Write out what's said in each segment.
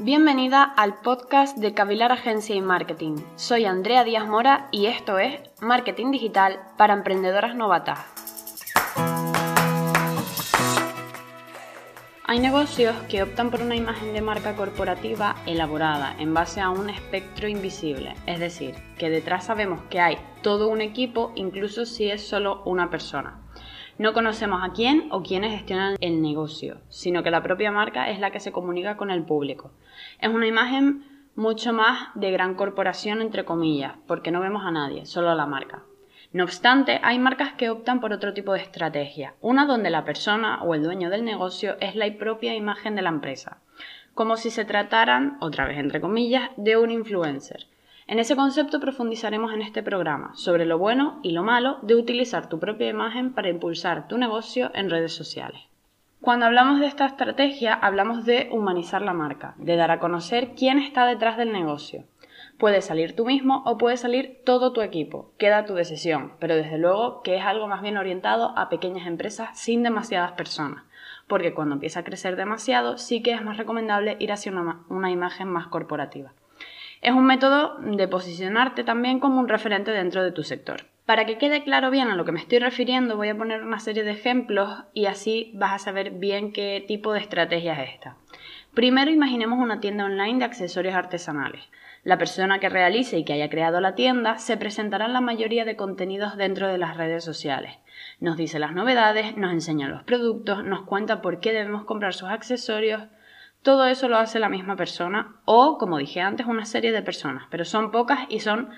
Bienvenida al podcast de Cavilar Agencia y Marketing. Soy Andrea Díaz Mora y esto es Marketing Digital para Emprendedoras Novatas. Hay negocios que optan por una imagen de marca corporativa elaborada en base a un espectro invisible, es decir, que detrás sabemos que hay todo un equipo incluso si es solo una persona. No conocemos a quién o quiénes gestionan el negocio, sino que la propia marca es la que se comunica con el público. Es una imagen mucho más de gran corporación, entre comillas, porque no vemos a nadie, solo a la marca. No obstante, hay marcas que optan por otro tipo de estrategia, una donde la persona o el dueño del negocio es la propia imagen de la empresa, como si se trataran, otra vez entre comillas, de un influencer. En ese concepto profundizaremos en este programa sobre lo bueno y lo malo de utilizar tu propia imagen para impulsar tu negocio en redes sociales. Cuando hablamos de esta estrategia, hablamos de humanizar la marca, de dar a conocer quién está detrás del negocio. Puede salir tú mismo o puede salir todo tu equipo, queda tu decisión, pero desde luego que es algo más bien orientado a pequeñas empresas sin demasiadas personas, porque cuando empieza a crecer demasiado sí que es más recomendable ir hacia una, una imagen más corporativa. Es un método de posicionarte también como un referente dentro de tu sector. Para que quede claro bien a lo que me estoy refiriendo, voy a poner una serie de ejemplos y así vas a saber bien qué tipo de estrategia es esta. Primero imaginemos una tienda online de accesorios artesanales. La persona que realice y que haya creado la tienda se presentará en la mayoría de contenidos dentro de las redes sociales. Nos dice las novedades, nos enseña los productos, nos cuenta por qué debemos comprar sus accesorios, todo eso lo hace la misma persona o, como dije antes, una serie de personas, pero son pocas y son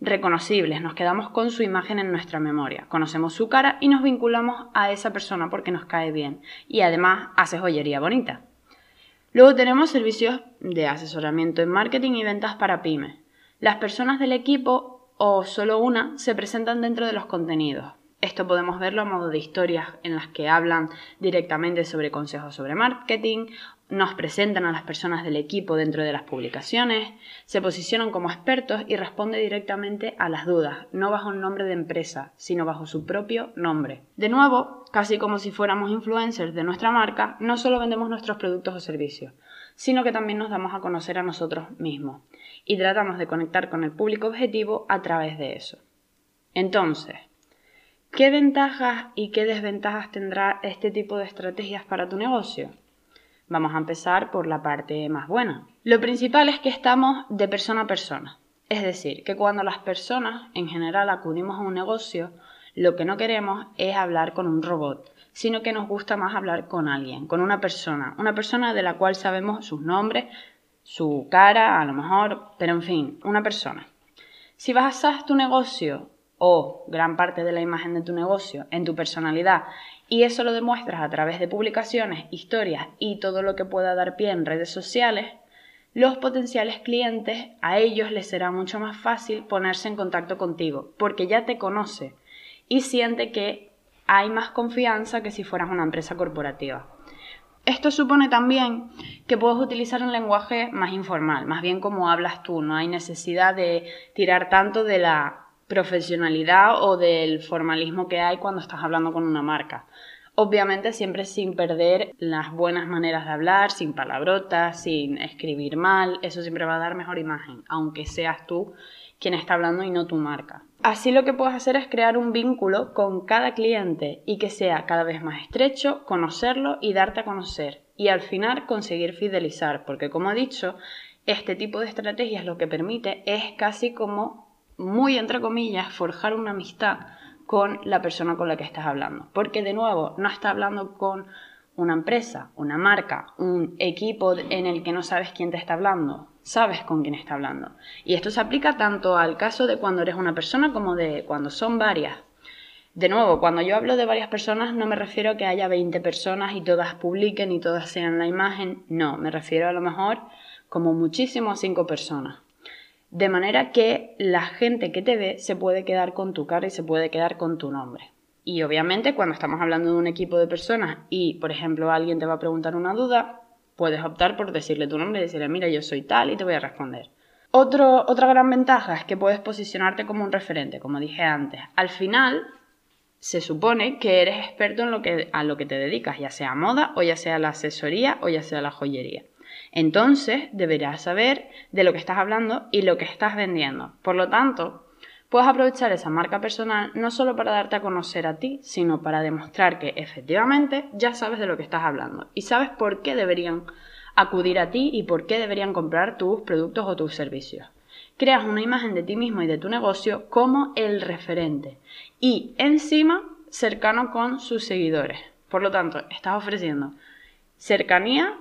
reconocibles, nos quedamos con su imagen en nuestra memoria, conocemos su cara y nos vinculamos a esa persona porque nos cae bien y además hace joyería bonita. Luego tenemos servicios de asesoramiento en marketing y ventas para pymes. Las personas del equipo o solo una se presentan dentro de los contenidos. Esto podemos verlo a modo de historias en las que hablan directamente sobre consejos sobre marketing, nos presentan a las personas del equipo dentro de las publicaciones, se posicionan como expertos y responde directamente a las dudas, no bajo un nombre de empresa, sino bajo su propio nombre. De nuevo, casi como si fuéramos influencers de nuestra marca, no solo vendemos nuestros productos o servicios, sino que también nos damos a conocer a nosotros mismos y tratamos de conectar con el público objetivo a través de eso. Entonces, ¿Qué ventajas y qué desventajas tendrá este tipo de estrategias para tu negocio? Vamos a empezar por la parte más buena. Lo principal es que estamos de persona a persona. Es decir, que cuando las personas en general acudimos a un negocio, lo que no queremos es hablar con un robot, sino que nos gusta más hablar con alguien, con una persona, una persona de la cual sabemos sus nombres, su cara, a lo mejor, pero en fin, una persona. Si basas tu negocio o gran parte de la imagen de tu negocio en tu personalidad y eso lo demuestras a través de publicaciones, historias y todo lo que pueda dar pie en redes sociales, los potenciales clientes a ellos les será mucho más fácil ponerse en contacto contigo porque ya te conoce y siente que hay más confianza que si fueras una empresa corporativa. Esto supone también que puedes utilizar un lenguaje más informal, más bien como hablas tú, no hay necesidad de tirar tanto de la profesionalidad o del formalismo que hay cuando estás hablando con una marca. Obviamente siempre sin perder las buenas maneras de hablar, sin palabrotas, sin escribir mal, eso siempre va a dar mejor imagen, aunque seas tú quien está hablando y no tu marca. Así lo que puedes hacer es crear un vínculo con cada cliente y que sea cada vez más estrecho, conocerlo y darte a conocer. Y al final conseguir fidelizar, porque como he dicho, este tipo de estrategias lo que permite es casi como muy entre comillas, forjar una amistad con la persona con la que estás hablando. Porque de nuevo, no estás hablando con una empresa, una marca, un equipo en el que no sabes quién te está hablando, sabes con quién está hablando. Y esto se aplica tanto al caso de cuando eres una persona como de cuando son varias. De nuevo, cuando yo hablo de varias personas no me refiero a que haya 20 personas y todas publiquen y todas sean la imagen, no, me refiero a lo mejor como muchísimo a 5 personas. De manera que la gente que te ve se puede quedar con tu cara y se puede quedar con tu nombre. Y obviamente cuando estamos hablando de un equipo de personas y, por ejemplo, alguien te va a preguntar una duda, puedes optar por decirle tu nombre y decirle, mira, yo soy tal y te voy a responder. otra gran ventaja es que puedes posicionarte como un referente, como dije antes. Al final, se supone que eres experto en lo que, a lo que te dedicas, ya sea moda o ya sea la asesoría o ya sea la joyería. Entonces deberás saber de lo que estás hablando y lo que estás vendiendo. Por lo tanto, puedes aprovechar esa marca personal no solo para darte a conocer a ti, sino para demostrar que efectivamente ya sabes de lo que estás hablando y sabes por qué deberían acudir a ti y por qué deberían comprar tus productos o tus servicios. Creas una imagen de ti mismo y de tu negocio como el referente y encima cercano con sus seguidores. Por lo tanto, estás ofreciendo cercanía,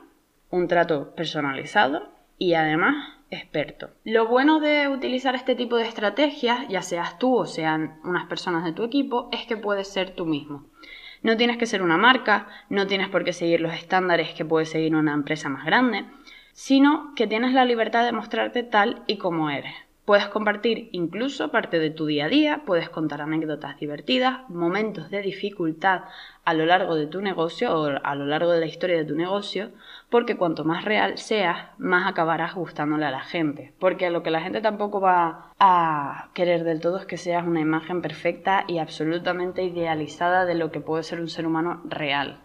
un trato personalizado y además experto. Lo bueno de utilizar este tipo de estrategias, ya seas tú o sean unas personas de tu equipo, es que puedes ser tú mismo. No tienes que ser una marca, no tienes por qué seguir los estándares que puede seguir una empresa más grande, sino que tienes la libertad de mostrarte tal y como eres. Puedes compartir incluso parte de tu día a día, puedes contar anécdotas divertidas, momentos de dificultad a lo largo de tu negocio o a lo largo de la historia de tu negocio, porque cuanto más real seas, más acabarás gustándole a la gente. Porque lo que la gente tampoco va a querer del todo es que seas una imagen perfecta y absolutamente idealizada de lo que puede ser un ser humano real.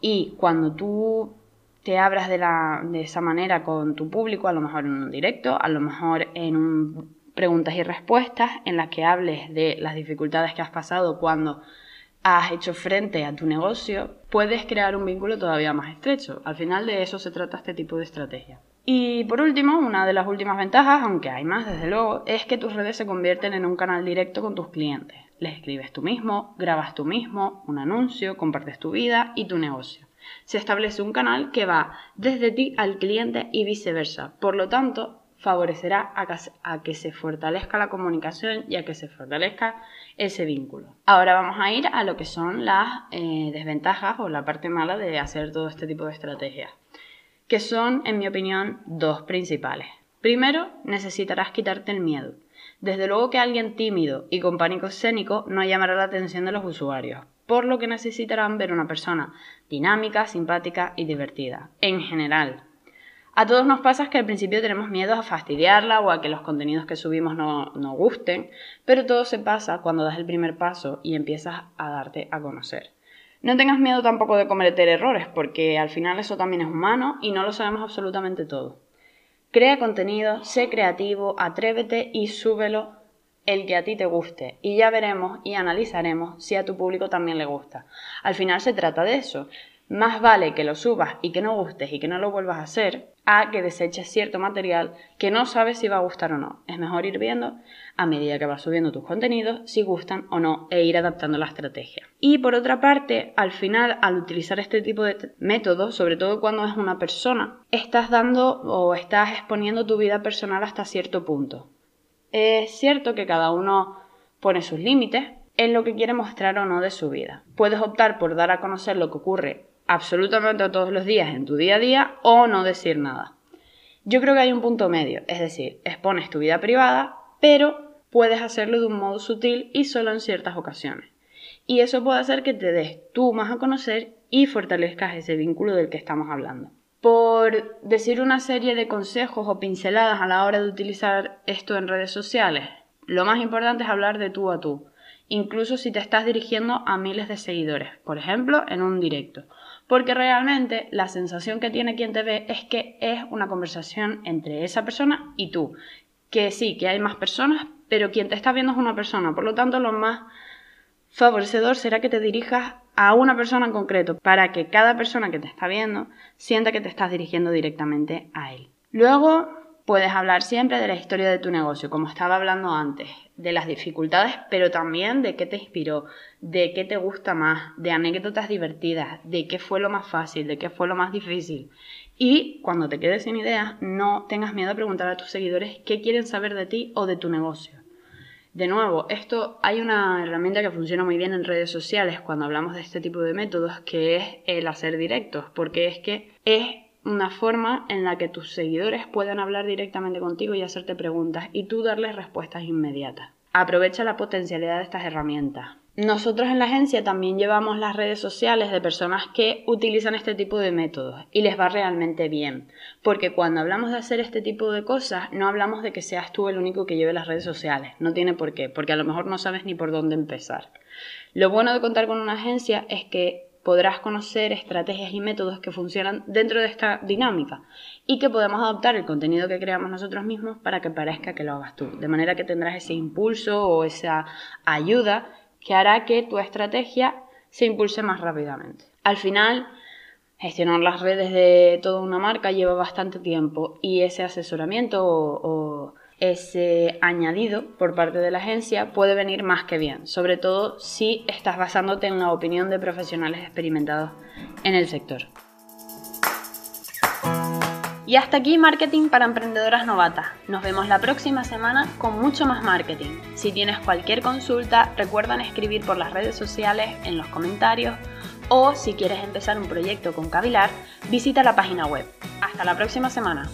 Y cuando tú te abras de, la, de esa manera con tu público, a lo mejor en un directo, a lo mejor en un preguntas y respuestas en las que hables de las dificultades que has pasado cuando has hecho frente a tu negocio, puedes crear un vínculo todavía más estrecho. Al final de eso se trata este tipo de estrategia. Y por último, una de las últimas ventajas, aunque hay más desde luego, es que tus redes se convierten en un canal directo con tus clientes. Les escribes tú mismo, grabas tú mismo, un anuncio, compartes tu vida y tu negocio se establece un canal que va desde ti al cliente y viceversa. Por lo tanto, favorecerá a que, se fortalezca la comunicación y a que se fortalezca ese vínculo. Ahora vamos a ir a lo que son las eh, desventajas o la parte mala de hacer todo este tipo de estrategias, que son, en mi opinión, dos principales. Primero, necesitarás quitarte el miedo. Desde luego que alguien tímido y con pánico escénico no llamará la atención de los usuarios, por lo que necesitarán ver una persona dinámica, simpática y divertida, en general. A todos nos pasa que al principio tenemos miedo a fastidiarla o a que los contenidos que subimos no, no gusten, pero todo se pasa cuando das el primer paso y empiezas a darte a conocer. No tengas miedo tampoco de cometer errores, porque al final eso también es humano y no lo sabemos absolutamente todo. Crea contenido, sé creativo, atrévete y súbelo el que a ti te guste y ya veremos y analizaremos si a tu público también le gusta. Al final se trata de eso. Más vale que lo subas y que no gustes y que no lo vuelvas a hacer a que deseches cierto material que no sabes si va a gustar o no. Es mejor ir viendo a medida que vas subiendo tus contenidos si gustan o no e ir adaptando la estrategia. Y por otra parte, al final, al utilizar este tipo de métodos, sobre todo cuando es una persona, estás dando o estás exponiendo tu vida personal hasta cierto punto. Es cierto que cada uno pone sus límites en lo que quiere mostrar o no de su vida. Puedes optar por dar a conocer lo que ocurre absolutamente todos los días en tu día a día o no decir nada. Yo creo que hay un punto medio, es decir, expones tu vida privada, pero puedes hacerlo de un modo sutil y solo en ciertas ocasiones. Y eso puede hacer que te des tú más a conocer y fortalezcas ese vínculo del que estamos hablando por decir una serie de consejos o pinceladas a la hora de utilizar esto en redes sociales. Lo más importante es hablar de tú a tú, incluso si te estás dirigiendo a miles de seguidores, por ejemplo, en un directo. Porque realmente la sensación que tiene quien te ve es que es una conversación entre esa persona y tú. Que sí, que hay más personas, pero quien te está viendo es una persona. Por lo tanto, lo más favorecedor será que te dirijas a una persona en concreto para que cada persona que te está viendo sienta que te estás dirigiendo directamente a él. Luego puedes hablar siempre de la historia de tu negocio, como estaba hablando antes, de las dificultades, pero también de qué te inspiró, de qué te gusta más, de anécdotas divertidas, de qué fue lo más fácil, de qué fue lo más difícil. Y cuando te quedes sin ideas, no tengas miedo a preguntar a tus seguidores qué quieren saber de ti o de tu negocio. De nuevo, esto hay una herramienta que funciona muy bien en redes sociales cuando hablamos de este tipo de métodos, que es el hacer directos, porque es que es una forma en la que tus seguidores puedan hablar directamente contigo y hacerte preguntas y tú darles respuestas inmediatas. Aprovecha la potencialidad de estas herramientas. Nosotros en la agencia también llevamos las redes sociales de personas que utilizan este tipo de métodos y les va realmente bien. Porque cuando hablamos de hacer este tipo de cosas, no hablamos de que seas tú el único que lleve las redes sociales. No tiene por qué, porque a lo mejor no sabes ni por dónde empezar. Lo bueno de contar con una agencia es que podrás conocer estrategias y métodos que funcionan dentro de esta dinámica y que podemos adaptar el contenido que creamos nosotros mismos para que parezca que lo hagas tú. De manera que tendrás ese impulso o esa ayuda que hará que tu estrategia se impulse más rápidamente. Al final, gestionar las redes de toda una marca lleva bastante tiempo y ese asesoramiento o, ese añadido por parte de la agencia puede venir más que bien, sobre todo si estás basándote en la opinión de profesionales experimentados en el sector. Y hasta aquí Marketing para Emprendedoras Novatas. Nos vemos la próxima semana con mucho más marketing. Si tienes cualquier consulta, recuerda escribir por las redes sociales, en los comentarios o si quieres empezar un proyecto con Cavilar, visita la página web. Hasta la próxima semana.